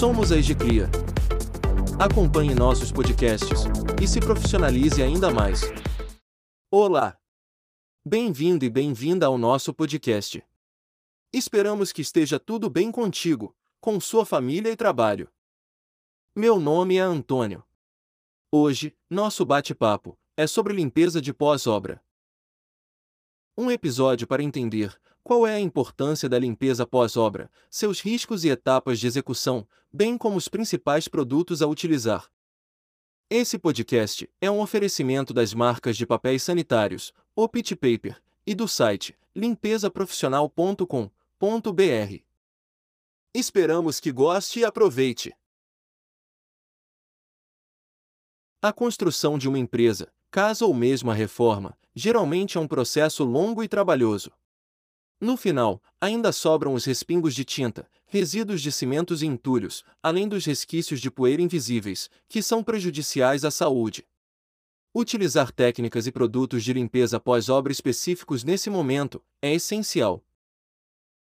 Somos a Egicria. Acompanhe nossos podcasts e se profissionalize ainda mais. Olá! Bem-vindo e bem-vinda ao nosso podcast. Esperamos que esteja tudo bem contigo, com sua família e trabalho. Meu nome é Antônio. Hoje, nosso bate-papo é sobre limpeza de pós-obra. Um episódio para entender qual é a importância da limpeza pós-obra, seus riscos e etapas de execução, bem como os principais produtos a utilizar. Esse podcast é um oferecimento das marcas de papéis sanitários, o Pit Paper, e do site limpezaprofissional.com.br. Esperamos que goste e aproveite. A construção de uma empresa, casa ou mesmo a reforma, geralmente é um processo longo e trabalhoso. No final, ainda sobram os respingos de tinta, resíduos de cimentos e entulhos, além dos resquícios de poeira invisíveis, que são prejudiciais à saúde. Utilizar técnicas e produtos de limpeza pós-obra específicos nesse momento é essencial.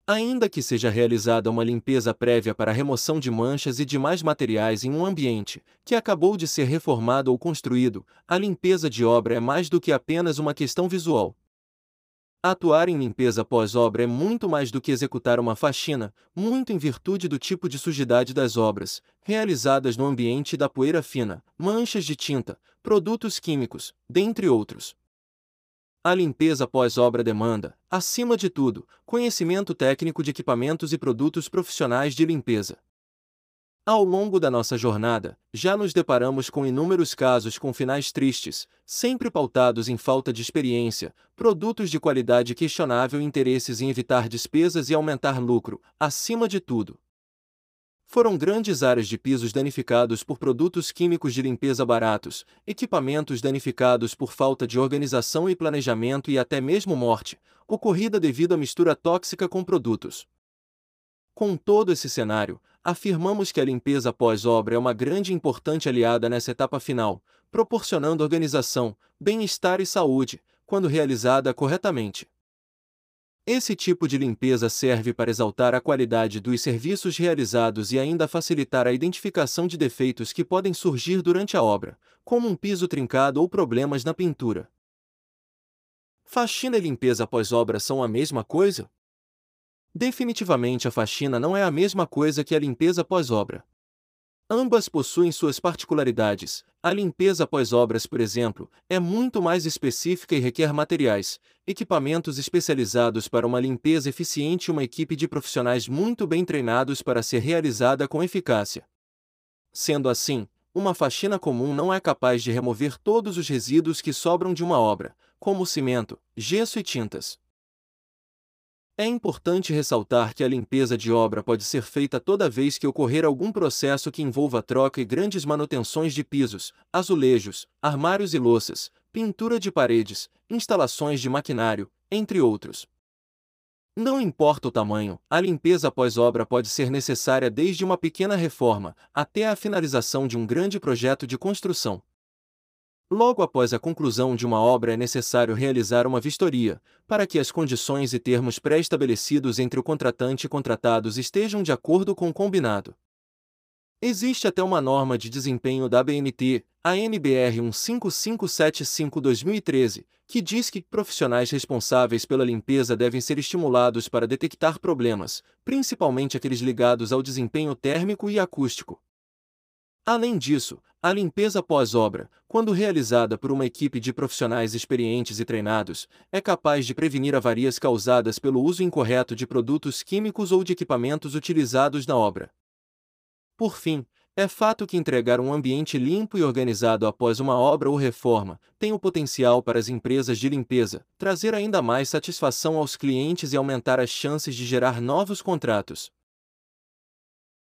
Ainda que seja realizada uma limpeza prévia para remoção de manchas e demais materiais em um ambiente que acabou de ser reformado ou construído, a limpeza de obra é mais do que apenas uma questão visual. Atuar em limpeza pós-obra é muito mais do que executar uma faxina, muito em virtude do tipo de sujidade das obras, realizadas no ambiente da poeira fina, manchas de tinta, produtos químicos, dentre outros. A limpeza pós-obra demanda, acima de tudo, conhecimento técnico de equipamentos e produtos profissionais de limpeza. Ao longo da nossa jornada, já nos deparamos com inúmeros casos com finais tristes, sempre pautados em falta de experiência, produtos de qualidade questionável e interesses em evitar despesas e aumentar lucro, acima de tudo. Foram grandes áreas de pisos danificados por produtos químicos de limpeza baratos, equipamentos danificados por falta de organização e planejamento e até mesmo morte, ocorrida devido à mistura tóxica com produtos. Com todo esse cenário, afirmamos que a limpeza pós-obra é uma grande e importante aliada nessa etapa final, proporcionando organização, bem-estar e saúde, quando realizada corretamente. Esse tipo de limpeza serve para exaltar a qualidade dos serviços realizados e ainda facilitar a identificação de defeitos que podem surgir durante a obra, como um piso trincado ou problemas na pintura. Faxina e limpeza pós-obra são a mesma coisa? Definitivamente a faxina não é a mesma coisa que a limpeza pós-obra. Ambas possuem suas particularidades. A limpeza pós-obras, por exemplo, é muito mais específica e requer materiais, equipamentos especializados para uma limpeza eficiente e uma equipe de profissionais muito bem treinados para ser realizada com eficácia. Sendo assim, uma faxina comum não é capaz de remover todos os resíduos que sobram de uma obra, como cimento, gesso e tintas. É importante ressaltar que a limpeza de obra pode ser feita toda vez que ocorrer algum processo que envolva troca e grandes manutenções de pisos, azulejos, armários e louças, pintura de paredes, instalações de maquinário, entre outros. Não importa o tamanho, a limpeza pós-obra pode ser necessária desde uma pequena reforma até a finalização de um grande projeto de construção. Logo após a conclusão de uma obra é necessário realizar uma vistoria, para que as condições e termos pré-estabelecidos entre o contratante e contratados estejam de acordo com o combinado. Existe até uma norma de desempenho da ABNT, a NBR 15575-2013, que diz que profissionais responsáveis pela limpeza devem ser estimulados para detectar problemas, principalmente aqueles ligados ao desempenho térmico e acústico. Além disso, a limpeza pós-obra, quando realizada por uma equipe de profissionais experientes e treinados, é capaz de prevenir avarias causadas pelo uso incorreto de produtos químicos ou de equipamentos utilizados na obra. Por fim, é fato que entregar um ambiente limpo e organizado após uma obra ou reforma tem o potencial para as empresas de limpeza trazer ainda mais satisfação aos clientes e aumentar as chances de gerar novos contratos.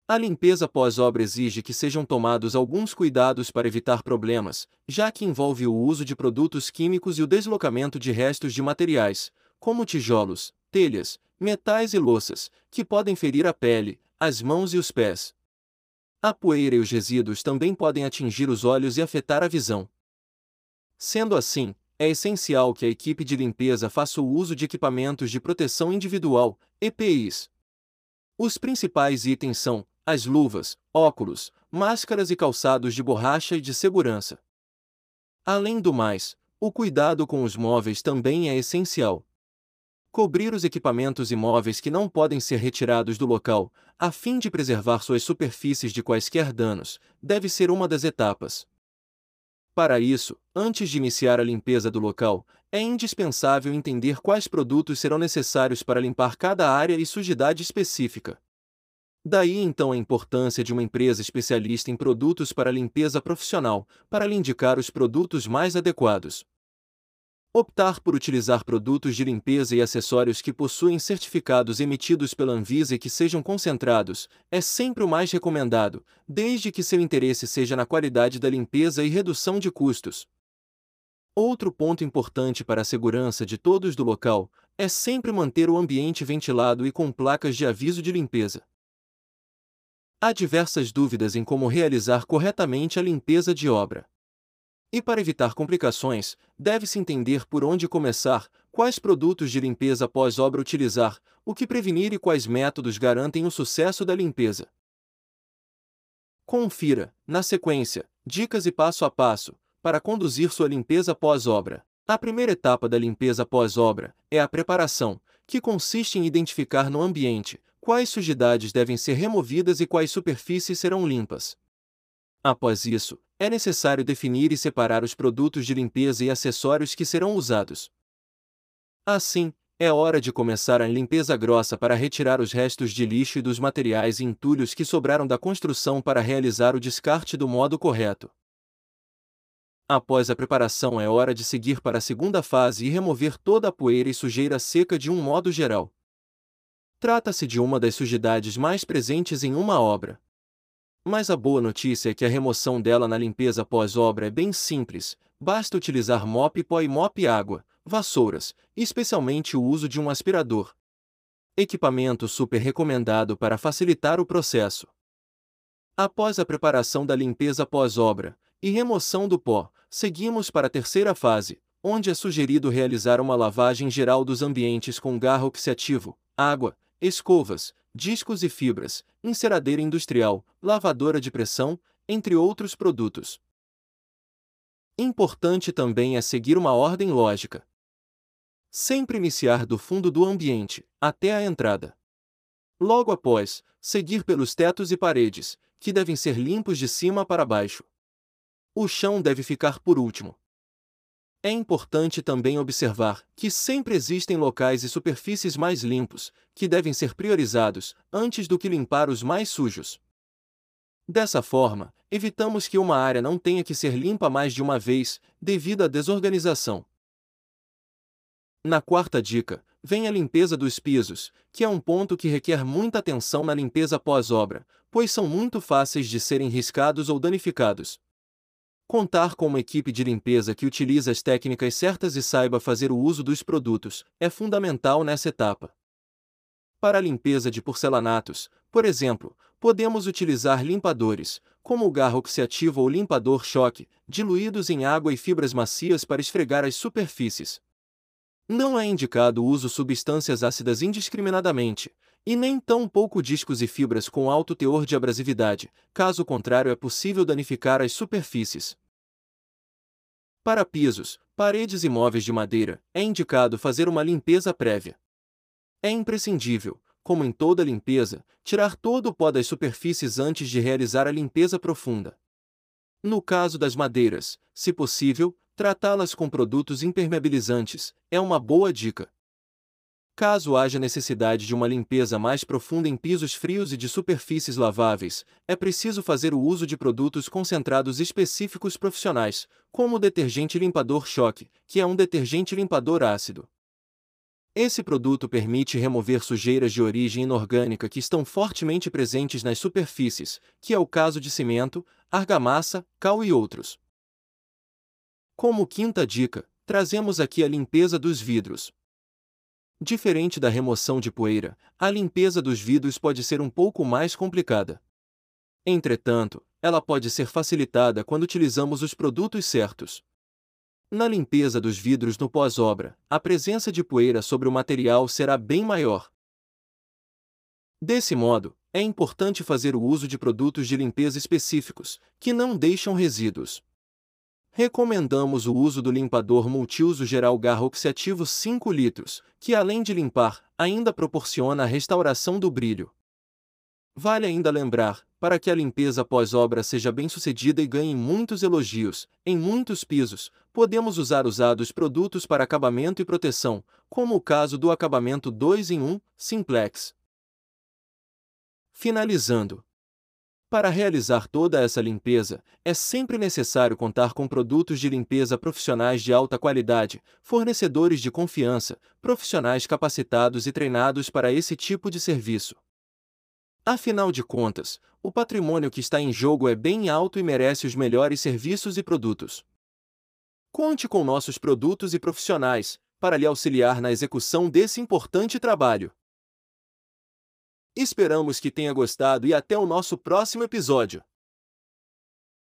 A limpeza pós-obra exige que sejam tomados alguns cuidados para evitar problemas, já que envolve o uso de produtos químicos e o deslocamento de restos de materiais, como tijolos, telhas, metais e louças, que podem ferir a pele, as mãos e os pés. A poeira e os resíduos também podem atingir os olhos e afetar a visão. Sendo assim, é essencial que a equipe de limpeza faça o uso de equipamentos de proteção individual, EPIs. Os principais itens são as luvas, óculos, máscaras e calçados de borracha e de segurança. Além do mais, o cuidado com os móveis também é essencial. Cobrir os equipamentos imóveis que não podem ser retirados do local, a fim de preservar suas superfícies de quaisquer danos, deve ser uma das etapas. Para isso, antes de iniciar a limpeza do local, é indispensável entender quais produtos serão necessários para limpar cada área e sujidade específica. Daí então a importância de uma empresa especialista em produtos para limpeza profissional, para lhe indicar os produtos mais adequados. Optar por utilizar produtos de limpeza e acessórios que possuem certificados emitidos pela Anvisa e que sejam concentrados é sempre o mais recomendado, desde que seu interesse seja na qualidade da limpeza e redução de custos. Outro ponto importante para a segurança de todos do local é sempre manter o ambiente ventilado e com placas de aviso de limpeza. Há diversas dúvidas em como realizar corretamente a limpeza de obra. E para evitar complicações, deve-se entender por onde começar, quais produtos de limpeza pós-obra utilizar, o que prevenir e quais métodos garantem o sucesso da limpeza. Confira, na sequência, dicas e passo a passo, para conduzir sua limpeza pós-obra. A primeira etapa da limpeza pós-obra é a preparação, que consiste em identificar no ambiente quais sujidades devem ser removidas e quais superfícies serão limpas. Após isso, é necessário definir e separar os produtos de limpeza e acessórios que serão usados. Assim, é hora de começar a limpeza grossa para retirar os restos de lixo e dos materiais e entulhos que sobraram da construção para realizar o descarte do modo correto. Após a preparação, é hora de seguir para a segunda fase e remover toda a poeira e sujeira seca de um modo geral. Trata-se de uma das sujidades mais presentes em uma obra. Mas a boa notícia é que a remoção dela na limpeza pós-obra é bem simples, basta utilizar mop pó e mop água, vassouras, especialmente o uso de um aspirador. Equipamento super recomendado para facilitar o processo. Após a preparação da limpeza pós-obra e remoção do pó, seguimos para a terceira fase, onde é sugerido realizar uma lavagem geral dos ambientes com garro oxiativo, água, escovas, discos e fibras, enceradeira industrial, lavadora de pressão, entre outros produtos. Importante também é seguir uma ordem lógica. Sempre iniciar do fundo do ambiente, até a entrada. Logo após, seguir pelos tetos e paredes, que devem ser limpos de cima para baixo. O chão deve ficar por último. É importante também observar que sempre existem locais e superfícies mais limpos, que devem ser priorizados, antes do que limpar os mais sujos. Dessa forma, evitamos que uma área não tenha que ser limpa mais de uma vez, devido à desorganização. Na quarta dica, vem a limpeza dos pisos, que é um ponto que requer muita atenção na limpeza pós-obra, pois são muito fáceis de serem riscados ou danificados. Contar com uma equipe de limpeza que utiliza as técnicas certas e saiba fazer o uso dos produtos é fundamental nessa etapa. Para a limpeza de porcelanatos, por exemplo, podemos utilizar limpadores, como o garro oxiativo ou limpador choque, diluídos em água e fibras macias para esfregar as superfícies. Não é indicado o uso substâncias ácidas indiscriminadamente, e nem tão pouco discos e fibras com alto teor de abrasividade, caso contrário é possível danificar as superfícies. Para pisos, paredes e móveis de madeira, é indicado fazer uma limpeza prévia. É imprescindível, como em toda limpeza, tirar todo o pó das superfícies antes de realizar a limpeza profunda. No caso das madeiras, se possível, tratá-las com produtos impermeabilizantes é uma boa dica. Caso haja necessidade de uma limpeza mais profunda em pisos frios e de superfícies laváveis, é preciso fazer o uso de produtos concentrados específicos profissionais, como o detergente limpador choque, que é um detergente limpador ácido. Esse produto permite remover sujeiras de origem inorgânica que estão fortemente presentes nas superfícies, que é o caso de cimento, argamassa, cal e outros. Como quinta dica, trazemos aqui a limpeza dos vidros. Diferente da remoção de poeira, a limpeza dos vidros pode ser um pouco mais complicada. Entretanto, ela pode ser facilitada quando utilizamos os produtos certos. Na limpeza dos vidros no pós-obra, a presença de poeira sobre o material será bem maior. Desse modo, é importante fazer o uso de produtos de limpeza específicos, que não deixam resíduos. Recomendamos o uso do limpador multiuso geral Garra Oxiativo 5 litros, que além de limpar, ainda proporciona a restauração do brilho. Vale ainda lembrar, para que a limpeza pós-obra seja bem-sucedida e ganhe muitos elogios, em muitos pisos, podemos usar usados produtos para acabamento e proteção, como o caso do acabamento 2 em 1, Simplex. Finalizando, para realizar toda essa limpeza, é sempre necessário contar com produtos de limpeza profissionais de alta qualidade, fornecedores de confiança, profissionais capacitados e treinados para esse tipo de serviço. Afinal de contas, o patrimônio que está em jogo é bem alto e merece os melhores serviços e produtos. Conte com nossos produtos e profissionais para lhe auxiliar na execução desse importante trabalho. Esperamos que tenha gostado e até o nosso próximo episódio.